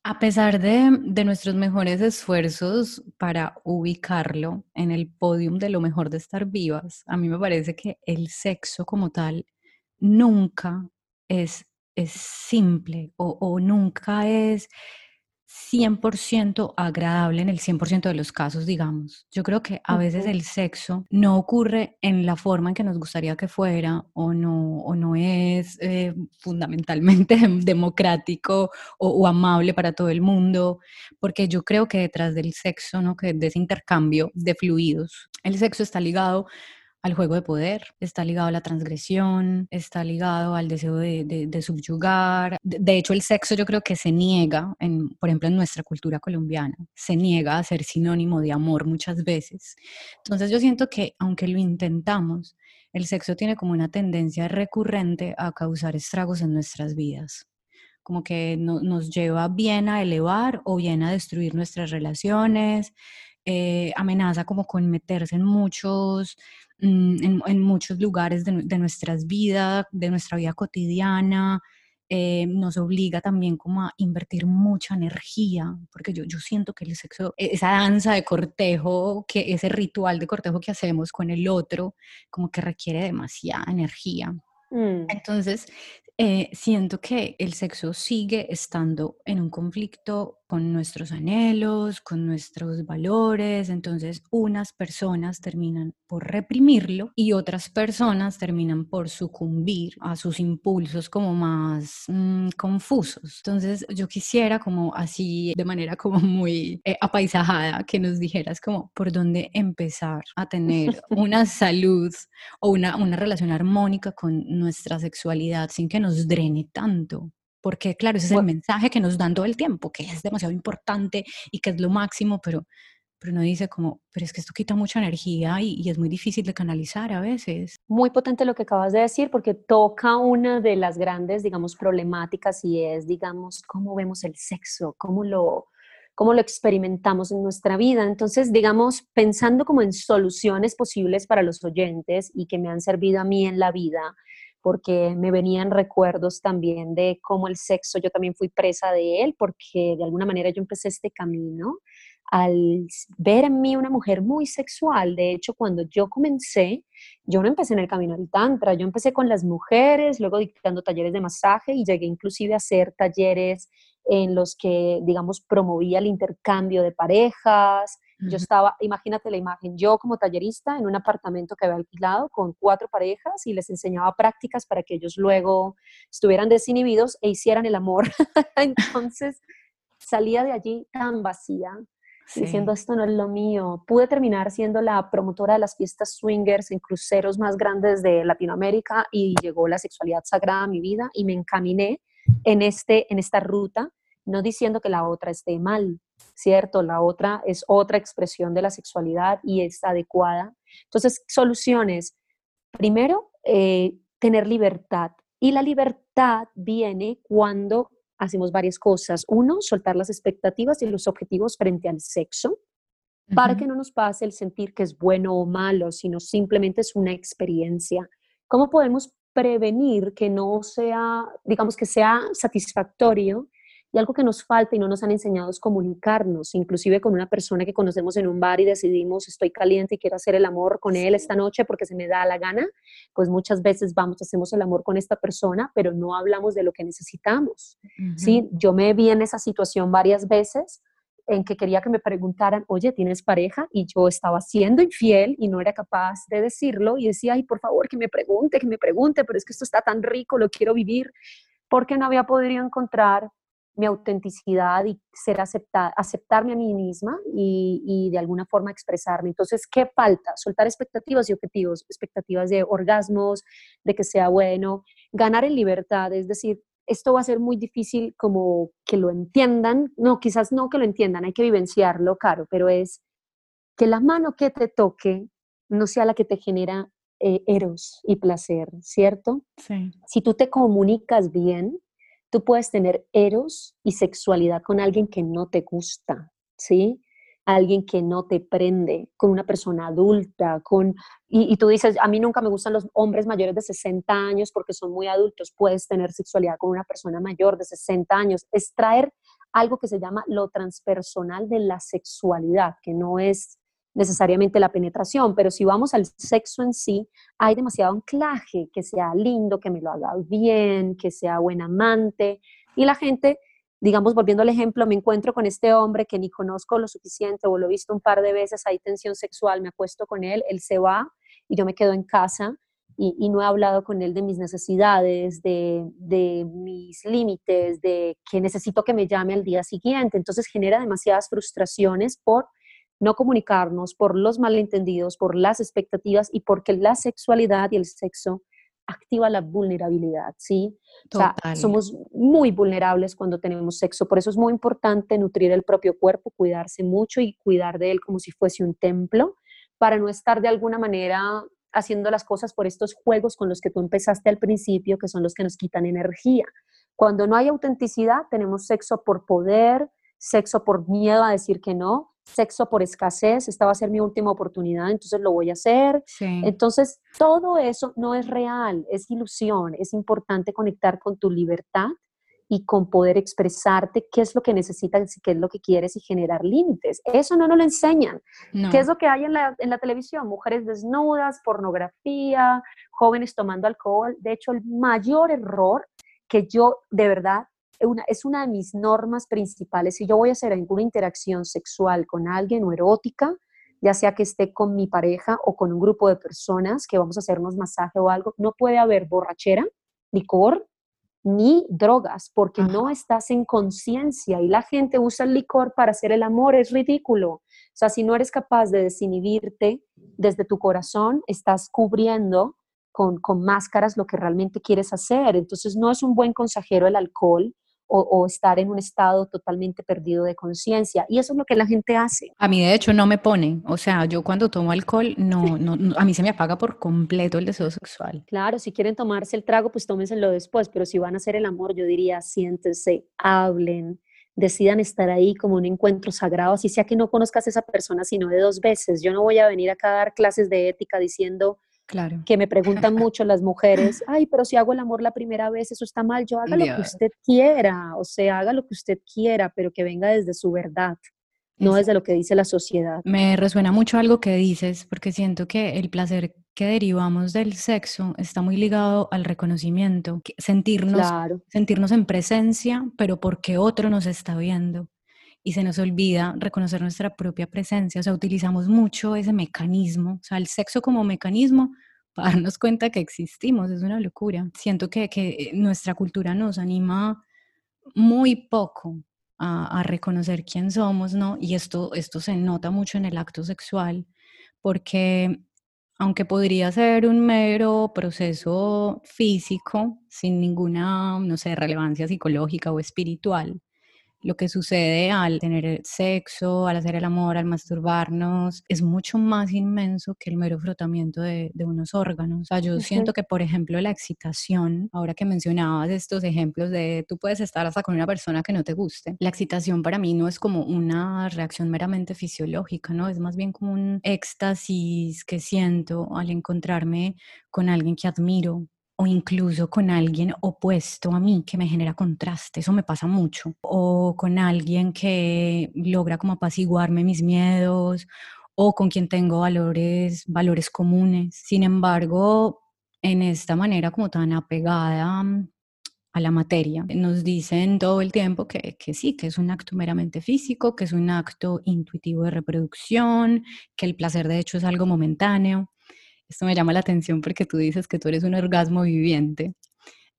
A pesar de, nuestros mejores esfuerzos para ubicarlo en el podium de lo mejor de estar vivas, a mí me parece que el sexo como tal nunca es, es simple o, o nunca es 100% agradable en el 100% de los casos, digamos. Yo creo que a veces el sexo no ocurre en la forma en que nos gustaría que fuera o no, o no es eh, fundamentalmente democrático o, amable para todo el mundo, porque yo creo que detrás del sexo, ¿no? que de ese intercambio de fluidos, el sexo está ligado al juego de poder, está ligado a la transgresión, está ligado al deseo de, subyugar. De, hecho, el sexo yo creo que se niega, en, por ejemplo, en nuestra cultura colombiana, se niega a ser sinónimo de amor muchas veces. Entonces yo siento que aunque lo intentamos, el sexo tiene como una tendencia recurrente a causar estragos en nuestras vidas como que nos lleva bien a elevar o bien a destruir nuestras relaciones, eh, amenaza como con meterse en muchos Mm, en, muchos lugares de, nuestras vidas, de nuestra vida cotidiana. Eh, nos obliga también como a invertir mucha energía, porque yo, yo siento que el sexo, e, esa danza de cortejo, que ese ritual de cortejo que hacemos con el otro, como que requiere demasiada energía. Mm. Entonces, eh, siento que el sexo sigue estando en un conflicto con nuestros anhelos, con nuestros valores. Entonces, unas personas terminan por reprimirlo y otras personas terminan por sucumbir a sus impulsos como más mm, confusos. Entonces, yo quisiera como así, de manera como muy eh, apaisajada, que nos dijeras como por dónde empezar a tener una salud o una, una relación armónica con nuestra sexualidad sin que nos drene tanto porque claro, ese es el mensaje que nos dan todo el tiempo, que es demasiado importante y que es lo máximo, pero, pero uno dice como, pero es que esto quita mucha energía y, y, es muy difícil de canalizar a veces. Muy potente lo que acabas de decir, porque toca una de las grandes, digamos, problemáticas y es, digamos, cómo vemos el sexo, cómo lo, cómo lo experimentamos en nuestra vida. Entonces, digamos, pensando como en soluciones posibles para los oyentes y que me han servido a mí en la vida, porque me venían recuerdos también de cómo el sexo, yo también fui presa de él, porque de alguna manera yo empecé este camino al ver en mí una mujer muy sexual. De hecho, cuando yo comencé, yo no empecé en el camino del tantra, yo empecé con las mujeres, luego dictando talleres de masaje y llegué inclusive a hacer talleres en los que, digamos, promovía el intercambio de parejas, yo estaba, imagínate la imagen, yo como tallerista en un apartamento que había alquilado con cuatro parejas y les enseñaba prácticas para que ellos luego estuvieran desinhibidos e hicieran el amor. Entonces salía de allí tan vacía, diciendo esto no es lo mío. Pude terminar siendo la promotora de las fiestas swingers en cruceros más grandes de Latinoamérica y llegó la sexualidad sagrada a mi vida y me encaminé en, este, en esta ruta, no diciendo que la otra esté mal, ¿cierto? La otra es otra expresión de la sexualidad y es adecuada. Entonces, soluciones. Primero, eh, tener libertad. Y la libertad viene cuando hacemos varias cosas. Uno, soltar las expectativas y los objetivos frente al sexo para que no nos pase el sentir que es bueno o malo, sino simplemente es una experiencia. ¿Cómo podemos prevenir que no sea, digamos, que sea satisfactorio y algo que nos falta y no nos han enseñado es comunicarnos, inclusive con una persona que conocemos en un bar y decidimos estoy caliente y quiero hacer el amor con él esta noche porque se me da la gana, pues muchas veces vamos, hacemos el amor con esta persona, pero no hablamos de lo que necesitamos. ¿sí? Yo me vi en esa situación varias veces en que quería que me preguntaran, oye, ¿tienes pareja? Y yo estaba siendo infiel y no era capaz de decirlo y decía, ay, por favor, que me pregunte, que me pregunte, pero es que esto está tan rico, lo quiero vivir, porque no había podido encontrar mi autenticidad y ser aceptada, aceptarme a mí misma y, de alguna forma expresarme. Entonces, ¿qué falta? Soltar expectativas y objetivos, expectativas de orgasmos, de que sea bueno, ganar en libertad, es decir, esto va a ser muy difícil como que lo entiendan, no, quizás no que lo entiendan, hay que vivenciarlo, caro, pero es que la mano que te toque no sea la que te genera eh, eros y placer, ¿cierto? Sí. Si tú te comunicas bien, tú puedes tener eros y sexualidad con alguien que no te gusta, ¿sí? Alguien que no te prende, con una persona adulta, con... Y, tú dices, a mí nunca me gustan los hombres mayores de 60 años porque son muy adultos. Puedes tener sexualidad con una persona mayor de 60 años. Es traer algo que se llama lo transpersonal de la sexualidad, que no es necesariamente la penetración, pero si vamos al sexo en sí, hay demasiado anclaje, que sea lindo, que me lo haga bien, que sea buen amante. Y la gente, digamos, volviendo al ejemplo, me encuentro con este hombre que ni conozco lo suficiente o lo he visto un par de veces, hay tensión sexual, me acuesto con él, él se va y yo me quedo en casa. Y, no he hablado con él de mis necesidades, de, mis límites, de que necesito que me llame al día siguiente. Entonces genera demasiadas frustraciones por no comunicarnos, por los malentendidos, por las expectativas y porque la sexualidad y el sexo activa la vulnerabilidad, ¿sí? O sea, somos muy vulnerables cuando tenemos sexo, por eso es muy importante nutrir el propio cuerpo, cuidarse mucho y cuidar de él como si fuese un templo, para no estar de alguna manera haciendo las cosas por estos juegos con los que tú empezaste al principio, que son los que nos quitan energía. Cuando no hay autenticidad, tenemos sexo por poder, sexo por miedo a decir que no, sexo por escasez, esta va a ser mi última oportunidad, entonces lo voy a hacer. Entonces, todo eso no es real, es ilusión, es importante conectar con tu libertad y con poder expresarte qué es lo que necesitas y qué es lo que quieres y generar límites. Eso no nos lo enseñan. ¿Qué es lo que hay en la, en la televisión? Mujeres desnudas, pornografía, jóvenes tomando alcohol. De hecho, el mayor error que yo de verdad una, es una de mis normas principales. Si yo voy a hacer alguna interacción sexual con alguien o erótica, ya sea que esté con mi pareja o con un grupo de personas que vamos a hacernos masaje o algo, no puede haber borrachera, licor, ni drogas, porque no estás en conciencia y la gente usa el licor para hacer el amor, es ridículo. O sea, si no eres capaz de desinhibirte desde tu corazón, estás cubriendo con, con máscaras lo que realmente quieres hacer. Entonces, no es un buen consejero el alcohol, o, estar en un estado totalmente perdido de conciencia. Y eso es lo que la gente hace. A mí, de hecho, no me pone. O sea, yo cuando tomo alcohol, no, no, a mí se me apaga por completo el deseo sexual. Claro, si quieren tomarse el trago, pues tómenselo después. Pero si van a hacer el amor, yo diría, siéntense, hablen, decidan estar ahí como un encuentro sagrado, así sea que no conozcas a esa persona sino de dos veces. Yo no voy a venir acá a dar clases de ética diciendo Claro. Que me preguntan mucho las mujeres, ay, pero si hago el amor la primera vez, eso está mal. Yo haga lo que usted quiera, o sea, haga lo que usted quiera, pero que venga desde su verdad, no desde lo que dice la sociedad. Me resuena mucho algo que dices, porque siento que el placer que derivamos del sexo está muy ligado al reconocimiento, sentirnos, sentirnos en presencia, pero porque otro nos está viendo y se nos olvida reconocer nuestra propia presencia. O sea, utilizamos mucho ese mecanismo, o sea, el sexo como mecanismo para darnos cuenta que existimos. Es una locura. Siento que, que nuestra cultura nos anima muy poco a, a, reconocer quién somos, ¿no? Y esto, esto se nota mucho en el acto sexual, porque aunque podría ser un mero proceso físico, sin ninguna, no sé, relevancia psicológica o espiritual, lo que sucede al tener sexo, al hacer el amor, al masturbarnos, es mucho más inmenso que el mero frotamiento de, unos órganos. O sea, yo siento que, por ejemplo, la excitación, ahora que mencionabas estos ejemplos de tú puedes estar hasta con una persona que no te guste, la excitación para mí no es como una reacción meramente fisiológica, ¿no? Es más bien como un éxtasis que siento al encontrarme con alguien que admiro, o incluso con alguien opuesto a mí que me genera contraste, eso me pasa mucho, o con alguien que logra como apaciguarme mis miedos o con quien tengo valores, valores comunes. Sin embargo, en esta manera como tan apegada mm, a la materia, nos dicen todo el tiempo que, que sí, que es un acto meramente físico, que es un acto intuitivo de reproducción, que el placer de hecho es algo momentáneo. Esto me llama la atención porque tú dices que tú eres un orgasmo viviente.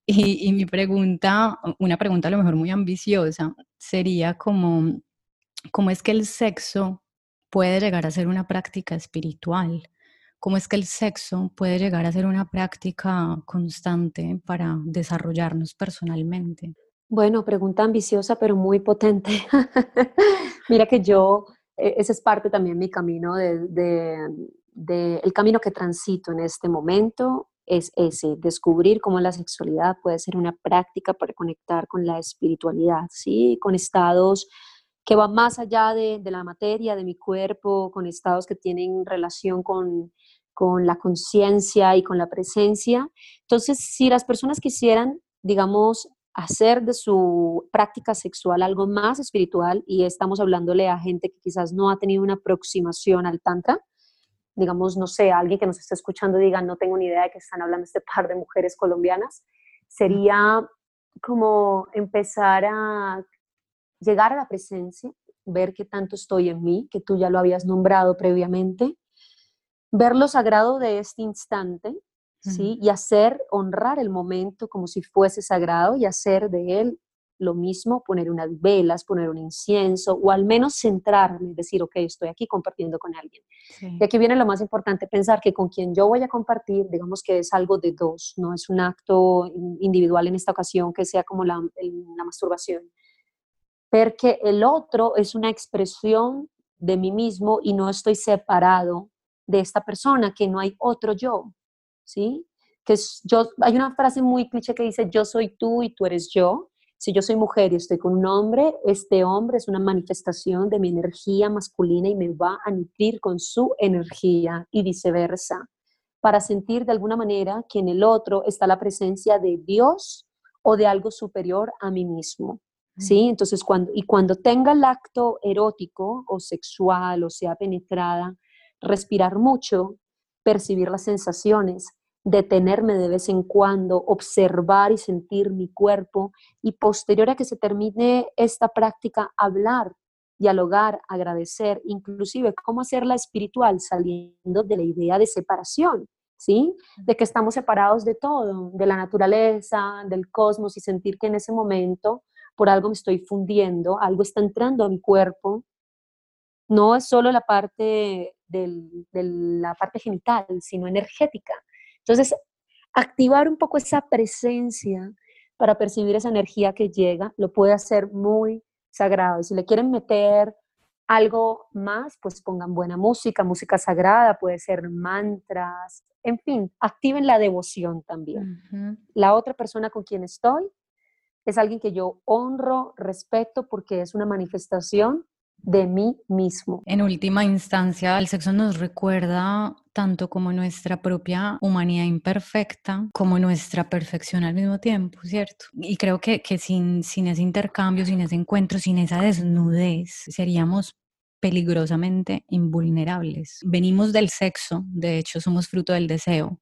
Y, mi pregunta, una pregunta a lo mejor muy ambiciosa, sería como, ¿cómo es que el sexo puede llegar a ser una práctica espiritual? ¿Cómo es que el sexo puede llegar a ser una práctica constante para desarrollarnos personalmente? Bueno, pregunta ambiciosa, pero muy potente. Mira que yo, e, ese es parte también de mi camino de, el camino que transito en este momento es ese, descubrir cómo la sexualidad puede ser una práctica para conectar con la espiritualidad, ¿sí? Con estados que van más allá de, la materia, de mi cuerpo, con estados que tienen relación con, con la conciencia y con la presencia. Entonces, si las personas quisieran, digamos, hacer de su práctica sexual algo más espiritual, y estamos hablándole a gente que quizás no ha tenido una aproximación al Tantra, digamos, no sé, alguien que nos esté escuchando diga, no tengo ni idea de que están hablando este par de mujeres colombianas, sería como empezar a llegar a la presencia, ver qué tanto estoy en mí, que tú ya lo habías nombrado previamente, ver lo sagrado de este instante, ¿sí? Y hacer, honrar el momento como si fuese sagrado y hacer de él lo mismo, poner unas velas, poner un incienso o al menos centrarme, decir, ok, estoy aquí compartiendo con alguien. Y aquí viene lo más importante, pensar que con quien yo voy a compartir, digamos que es algo de dos, no es un acto individual en esta ocasión que sea como la, la masturbación. Porque el otro es una expresión de mí mismo y no estoy separado de esta persona, que no hay otro yo, ¿sí? Que yo, hay una frase muy cliché que dice, yo soy tú y tú eres yo, si yo soy mujer y estoy con un hombre, este hombre es una manifestación de mi energía masculina y me va a nutrir con su energía y viceversa, para sentir de alguna manera que en el otro está la presencia de Dios o de algo superior a mí mismo. ¿Sí? Entonces, cuando, y cuando tenga el acto erótico o sexual o sea penetrada, respirar mucho, percibir las sensaciones, detenerme de vez en cuando, observar y sentir mi cuerpo y posterior a que se termine esta práctica, hablar, dialogar, agradecer, inclusive cómo hacerla espiritual saliendo de la idea de separación, ¿sí? De que estamos separados de todo, de la naturaleza, del cosmos y sentir que en ese momento por algo me estoy fundiendo, algo está entrando a mi cuerpo. No es solo la parte de la parte genital, sino energética. Entonces, activar un poco esa presencia para percibir esa energía que llega, lo puede hacer muy sagrado. Y si le quieren meter algo más, pues pongan buena música, música sagrada, puede ser mantras, en fin, activen la devoción también. La otra persona con quien estoy es alguien que yo honro, respeto, porque es una manifestación de mí mismo. En última instancia, el sexo nos recuerda tanto como nuestra propia humanidad imperfecta, como nuestra perfección al mismo tiempo, ¿cierto? Y creo que, que sin, sin ese intercambio, sin ese encuentro, sin esa desnudez, seríamos peligrosamente invulnerables. Venimos del sexo, de hecho somos fruto del deseo,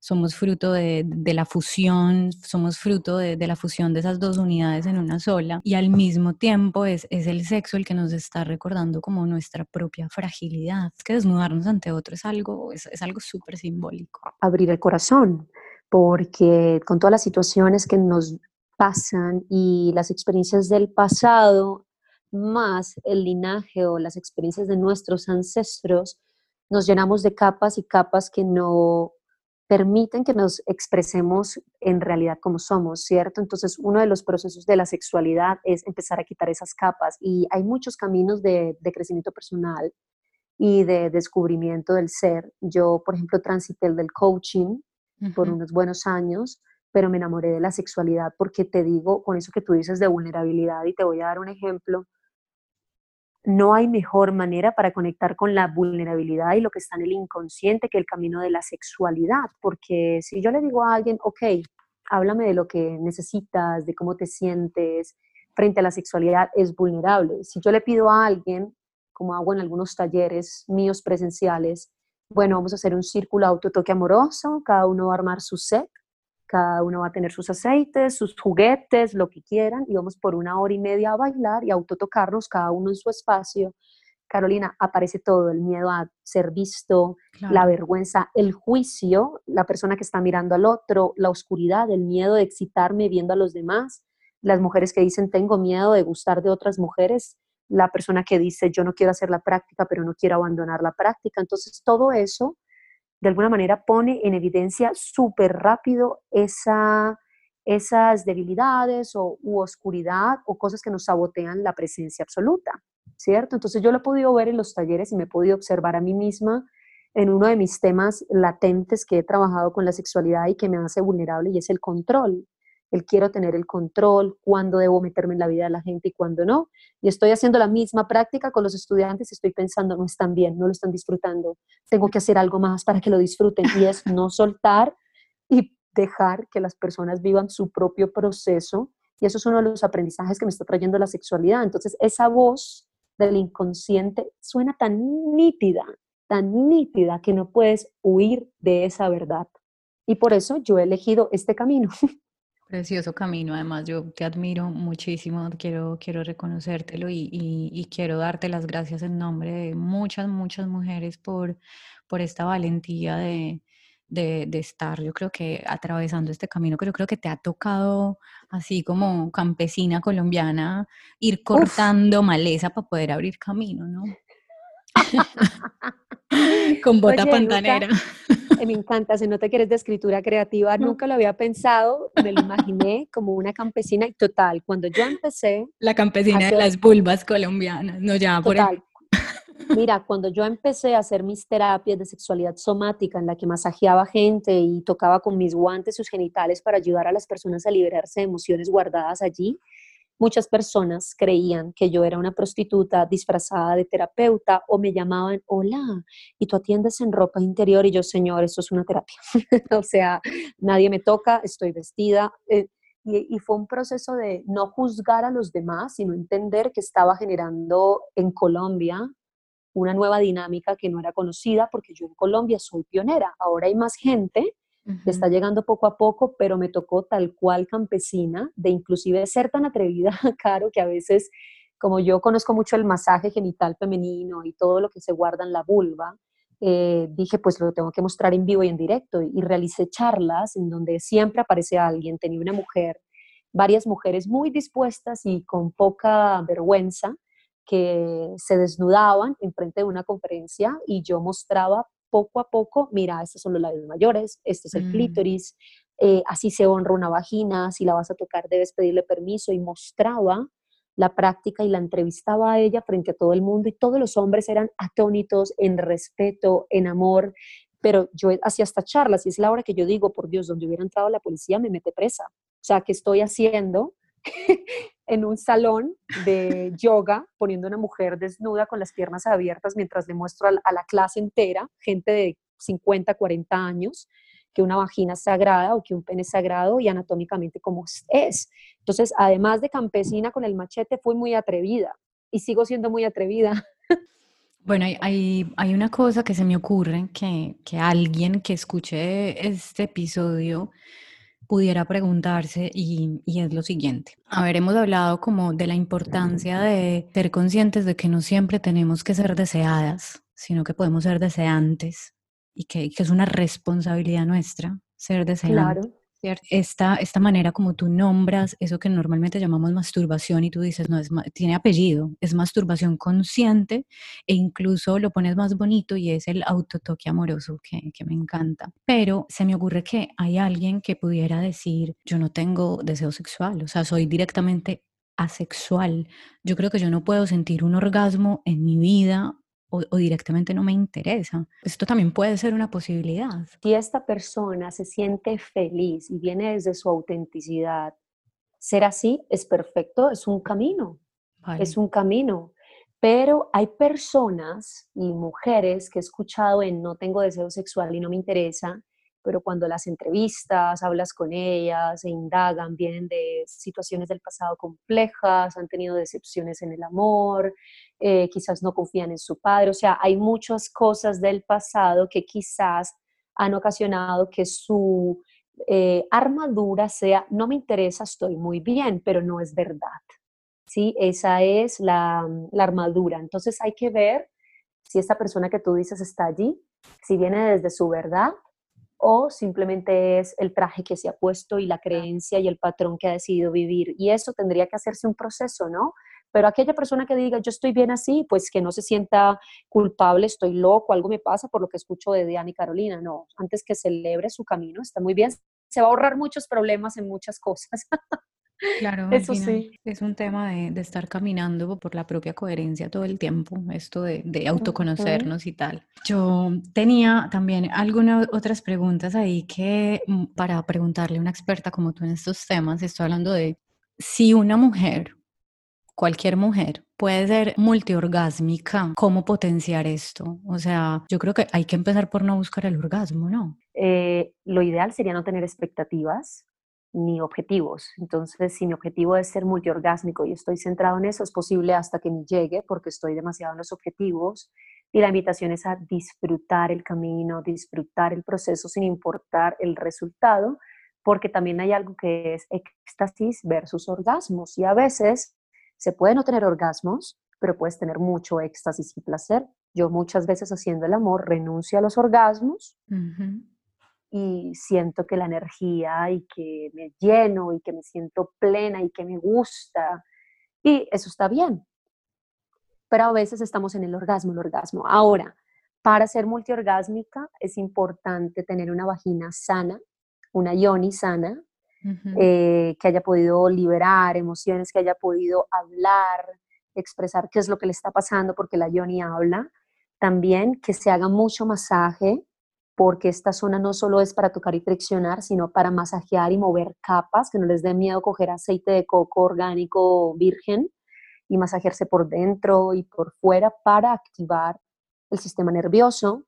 somos fruto de, la fusión, somos fruto de, la fusión de esas dos unidades en una sola y al mismo tiempo es, el sexo el que nos está recordando como nuestra propia fragilidad. Es que desnudarnos ante otro es algo, es, es algo súper simbólico. Abrir el corazón, porque con todas las situaciones que nos pasan y las experiencias del pasado, más el linaje o las experiencias de nuestros ancestros, nos llenamos de capas y capas que no permiten que nos expresemos en realidad como somos, ¿cierto? Entonces, uno de los procesos de la sexualidad es empezar a quitar esas capas y hay muchos caminos de, crecimiento personal y de descubrimiento del ser. Yo, por ejemplo, transité el del coaching por unos buenos años, pero me enamoré de la sexualidad porque te digo, con eso que tú dices de vulnerabilidad, y te voy a dar un ejemplo, no hay mejor manera para conectar con la vulnerabilidad y lo que está en el inconsciente que el camino de la sexualidad, porque si yo le digo a alguien, ok, háblame de lo que necesitas, de cómo te sientes frente a la sexualidad, es vulnerable. Si yo le pido a alguien, como hago en algunos talleres míos presenciales, bueno, vamos a hacer un círculo autotoque amoroso, cada uno va a armar su set cada uno va a tener sus aceites, sus juguetes, lo que quieran, y vamos por una hora y media a bailar y a autotocarnos, cada uno en su espacio. Carolina, aparece todo, el miedo a ser visto, la vergüenza, el juicio, la persona que está mirando al otro, la oscuridad, el miedo de excitarme viendo a los demás, las mujeres que dicen tengo miedo de gustar de otras mujeres, la persona que dice yo no quiero hacer la práctica pero no quiero abandonar la práctica. Entonces todo eso de alguna manera pone en evidencia súper rápido esa, esas debilidades o u oscuridad o cosas que nos sabotean la presencia absoluta, ¿cierto? Entonces yo lo he podido ver en los talleres y me he podido observar a mí misma en uno de mis temas latentes que he trabajado con la sexualidad y que me hace vulnerable y es el control el quiero tener el control, cuándo debo meterme en la vida de la gente y cuándo no. Y estoy haciendo la misma práctica con los estudiantes y estoy pensando, no están bien, no lo están disfrutando, tengo que hacer algo más para que lo disfruten. Y es no soltar y dejar que las personas vivan su propio proceso. Y eso es uno de los aprendizajes que me está trayendo la sexualidad. Entonces, esa voz del inconsciente suena tan nítida, tan nítida que no puedes huir de esa verdad. Y por eso yo he elegido este camino. Precioso camino, además yo te admiro muchísimo, quiero, quiero reconocértelo y, quiero darte las gracias en nombre de muchas, muchas mujeres por, por esta valentía de, estar, yo creo que atravesando este camino, que yo creo que te ha tocado así como campesina colombiana, ir cortando maleza para poder abrir camino, ¿no? Con bota pantanera. Eh, me encanta, se nota que eres de escritura creativa, nunca lo había pensado, me lo imaginé como una campesina y total, cuando yo empecé... La campesina de las vulvas colombianas, no ya por el... Mira, cuando yo empecé a hacer mis terapias de sexualidad somática, en la que masajeaba gente y tocaba con mis guantes sus genitales para ayudar a las personas a liberarse de emociones guardadas allí, Muchas personas creían que yo era una prostituta disfrazada de terapeuta o me llamaban, hola, y tú atiendes en ropa interior y yo, señor, esto es una terapia. o sea, nadie me toca, estoy vestida. Eh, y, fue un proceso de no juzgar a los demás, sino entender que estaba generando en Colombia una nueva dinámica que no era conocida, porque yo en Colombia soy pionera. Ahora hay más gente está llegando poco a poco, pero me tocó tal cual campesina, de inclusive ser tan atrevida, Caro, que a veces, como yo conozco mucho el masaje genital femenino y todo lo que se guarda en la vulva, eh, dije, pues lo tengo que mostrar en vivo y en directo. Y realicé charlas en donde siempre aparece alguien, tenía una mujer, varias mujeres muy dispuestas y con poca vergüenza que se desnudaban en frente de una conferencia y yo mostraba poco a poco, mira, estos son los labios mayores, este es el mm. clítoris, eh, así se honra una vagina, si la vas a tocar debes pedirle permiso y mostraba la práctica y la entrevistaba a ella frente a todo el mundo y todos los hombres eran atónitos en respeto, en amor, pero yo hacía esta charlas y es la hora que yo digo, por Dios, donde hubiera entrado la policía me mete presa. O sea, ¿qué estoy haciendo en un salón de yoga poniendo a una mujer desnuda con las piernas abiertas mientras le muestro a la clase entera, gente de 50, 40 años, que una vagina es sagrada o que un pene es sagrado y anatómicamente como es. Entonces, además de campesina con el machete, fui muy atrevida y sigo siendo muy atrevida. Bueno, hay, hay, una cosa que se me ocurre, que, que alguien que escuche este episodio pudiera preguntarse y, y, es lo siguiente. A ver, hemos hablado como de la importancia de ser conscientes de que no siempre tenemos que ser deseadas, sino que podemos ser deseantes y que, que es una responsabilidad nuestra ser deseante. Claro. Esta, esta manera como tú nombras eso que normalmente llamamos masturbación y tú dices, no, es, tiene apellido, es masturbación consciente e incluso lo pones más bonito y es el autotoque amoroso que, que me encanta. Pero se me ocurre que hay alguien que pudiera decir, yo no tengo deseo sexual, o sea, soy directamente asexual. Yo creo que yo no puedo sentir un orgasmo en mi vida o, directamente no me interesa. Esto también puede ser una posibilidad. Si esta persona se siente feliz y viene desde su autenticidad, ser así es perfecto, es un camino, es un camino. Pero hay personas y mujeres que he escuchado en no tengo deseo sexual y no me interesa, pero cuando las entrevistas, hablas con ellas, se indagan, vienen de situaciones del pasado complejas, han tenido decepciones en el amor, eh, quizás no confían en su padre, o sea, hay muchas cosas del pasado que quizás han ocasionado que su eh, armadura sea, no me interesa, estoy muy bien, pero no es verdad. ¿Sí? Esa es la, la armadura. Entonces hay que ver si esta persona que tú dices está allí, si viene desde su verdad o simplemente es el traje que se ha puesto y la creencia y el patrón que ha decidido vivir. Y eso tendría que hacerse un proceso, ¿no? Pero aquella persona que diga, yo estoy bien así, pues que no se sienta culpable, estoy loco, algo me pasa por lo que escucho de Diana y Carolina. No, antes que celebre su camino, está muy bien. Se va a ahorrar muchos problemas en muchas cosas. Claro, eso sí. Es un tema de, estar caminando por la propia coherencia todo el tiempo, esto de, autoconocernos y tal. Yo tenía también algunas otras preguntas ahí que mm, para preguntarle a una experta como tú en estos temas, estoy hablando de si una mujer cualquier mujer puede ser multiorgásmica, ¿cómo potenciar esto? O sea, yo creo que hay que empezar por no buscar el orgasmo, ¿no? Eh, lo ideal sería no tener expectativas ni objetivos. Entonces, si mi objetivo es ser multiorgásmico y estoy centrado en eso, es posible hasta que me llegue porque estoy demasiado en los objetivos. Y la invitación es a disfrutar el camino, disfrutar el proceso sin importar el resultado, porque también hay algo que es éxtasis versus orgasmos. Y a veces se puede no tener orgasmos, pero puedes tener mucho éxtasis y placer. Yo muchas veces haciendo el amor renuncio a los orgasmos y siento que la energía y que me lleno y que me siento plena y que me gusta. Y eso está bien. Pero a veces estamos en el orgasmo, el orgasmo. Ahora, para ser multiorgásmica es importante tener una vagina sana, una yoni sana, eh, que haya podido liberar emociones, que haya podido hablar, expresar qué es lo que le está pasando, porque la Yoni habla. También que se haga mucho masaje, porque esta zona no solo es para tocar y friccionar, sino para masajear y mover capas, que no les dé miedo coger aceite de coco orgánico virgen y masajearse por dentro y por fuera para activar el sistema nervioso,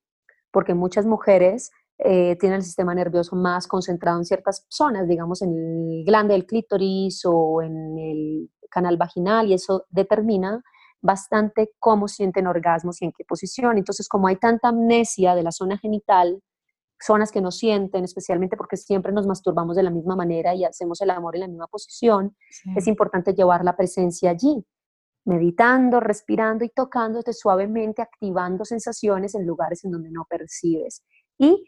porque muchas mujeres eh, tiene el sistema nervioso más concentrado en ciertas zonas, digamos en el glande del clítoris o en el canal vaginal, y eso determina bastante cómo sienten orgasmos y en qué posición. Entonces, como hay tanta amnesia de la zona genital, zonas que no sienten, especialmente porque siempre nos masturbamos de la misma manera y hacemos el amor en la misma posición, es importante llevar la presencia allí, meditando, respirando y tocándote suavemente, activando sensaciones en lugares en donde no percibes. Y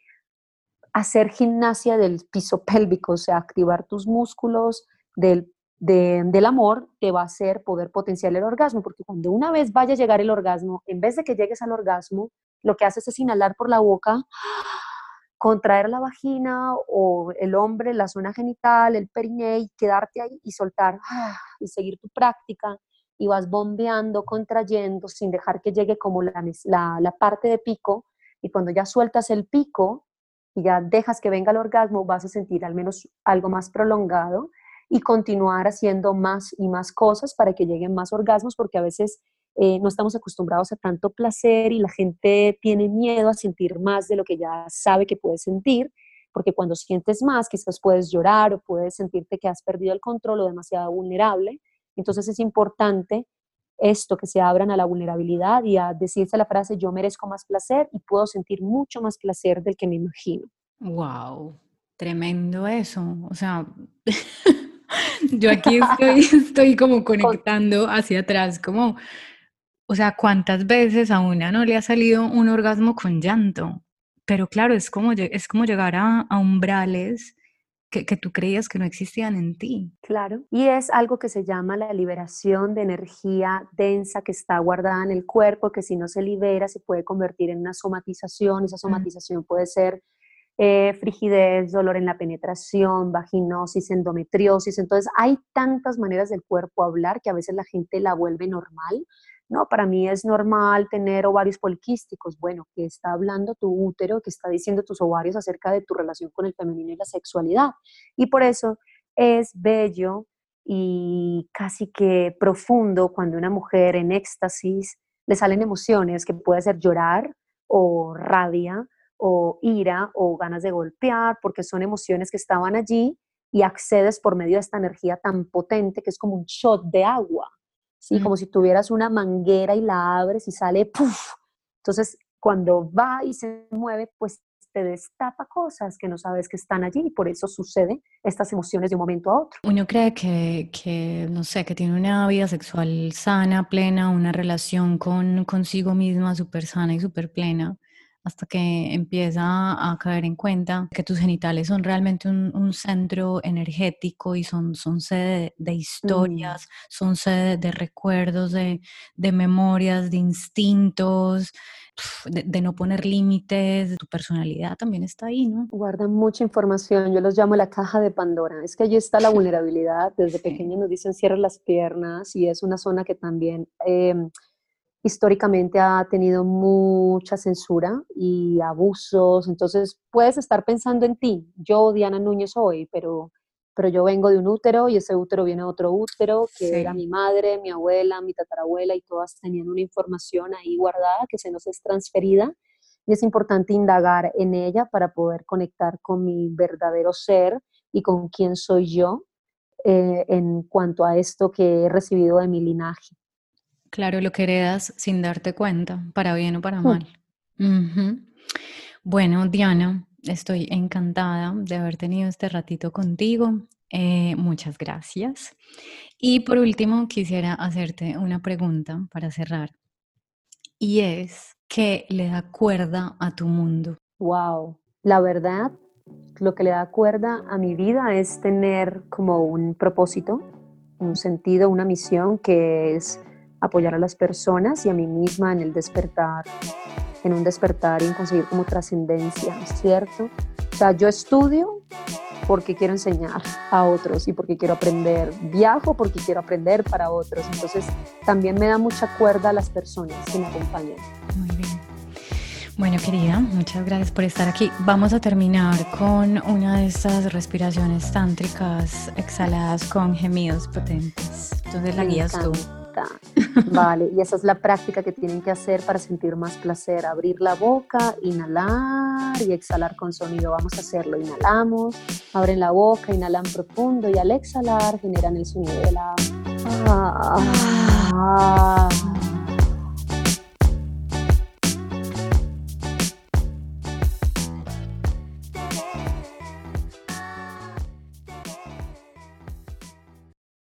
hacer gimnasia del piso pélvico, o sea, activar tus músculos del, del amor, te va a hacer poder potenciar el orgasmo, porque cuando una vez vaya a llegar el orgasmo, en vez de que llegues al orgasmo, lo que haces es inhalar por la boca contraer la vagina o el hombre, la zona genital, el periné y quedarte ahí y soltar y seguir tu práctica y vas bombeando, contrayendo sin dejar que llegue como la, la, parte de pico y cuando ya sueltas el pico y ya dejas que venga el orgasmo vas a sentir al menos algo más prolongado y continuar haciendo más y más cosas para que lleguen más orgasmos porque a veces eh, no estamos acostumbrados a tanto placer y la gente tiene miedo a sentir más de lo que ya sabe que puede sentir, porque cuando sientes más quizás puedes llorar o puedes sentirte que has perdido el control o demasiado vulnerable. Entonces es importante esto, que se abran a la vulnerabilidad y a decirse la frase yo merezco más placer y puedo sentir mucho más placer del que me imagino. Wow, tremendo eso. O sea, yo aquí estoy, estoy como conectando hacia atrás, como o sea, ¿cuántas veces a una no le ha salido un orgasmo con llanto? Pero claro, es como, es como llegar a, umbrales que, que, tú creías que no existían en ti. Claro, y es algo que se llama la liberación de energía densa que está guardada en el cuerpo, que si no se libera se puede convertir en una somatización. Esa somatización puede ser eh, frigidez, dolor en la penetración, vaginosis, endometriosis. Entonces hay tantas maneras del cuerpo hablar que a veces la gente la vuelve normal no, para mí es normal tener ovarios poliquísticos. Bueno, ¿qué está hablando tu útero? ¿Qué está diciendo tus ovarios acerca de tu relación con el femenino y la sexualidad? Y por eso es bello y casi que profundo cuando una mujer en éxtasis le salen emociones que puede ser llorar o rabia o ira o ganas de golpear, porque son emociones que estaban allí y accedes por medio de esta energía tan potente que es como un shot de agua. ¿sí? Como si tuvieras una manguera y la abres y sale ¡puf! Entonces, cuando va y se mueve, pues te destapa cosas que no sabes que están allí y por eso sucede estas emociones de un momento a otro. Uno cree que, que no sé, que tiene una vida sexual sana, plena, una relación con consigo misma súper sana y súper plena, hasta que empieza a caer en cuenta que tus genitales son realmente un, centro energético y son, son sede de, mm. historias, son sede de recuerdos, de, memorias, de instintos, de, no poner límites, tu personalidad también está ahí, ¿no? Guardan mucha información, yo los llamo la caja de Pandora, es que allí está la vulnerabilidad, desde pequeños nos dicen cierra las piernas y es una zona que también... Em, históricamente ha tenido mucha censura y abusos, entonces puedes estar pensando en ti, yo Diana Núñez hoy, pero, pero yo vengo de un útero y ese útero viene de otro útero, que era mi madre, mi abuela, mi tatarabuela y todas tenían una información ahí guardada que se nos es transferida. Y es importante indagar en ella para poder conectar con mi verdadero ser y con quién soy yo eh, en cuanto a esto que he recibido de mi linaje. Claro, lo que heredas sin darte cuenta, para bien o para mm. mal. Bueno, Diana, estoy encantada de haber tenido este ratito contigo. Eh, muchas gracias. Y por último, quisiera hacerte una pregunta para cerrar. Y es, ¿qué le da cuerda a tu mundo? Wow, la verdad, lo que le da cuerda a mi vida es tener como un propósito, un sentido, una misión que es apoyar a las personas y a mí misma en el despertar, en un despertar y en conseguir como trascendencia, ¿cierto? O sea, yo estudio porque quiero enseñar a otros y porque quiero aprender, viajo porque quiero aprender para otros, entonces también me da mucha cuerda a las personas que me acompañan. Muy bien. Bueno, querida, muchas gracias por estar aquí. Vamos a terminar con una de estas respiraciones tántricas exhaladas con gemidos potentes. Entonces la guías tú. Vale, y esa es la práctica que tienen que hacer para sentir más placer. Abrir la boca, inhalar y exhalar con sonido. Vamos a hacerlo. Inhalamos, abren la boca, inhalan profundo y al exhalar generan el sonido de la... Ah,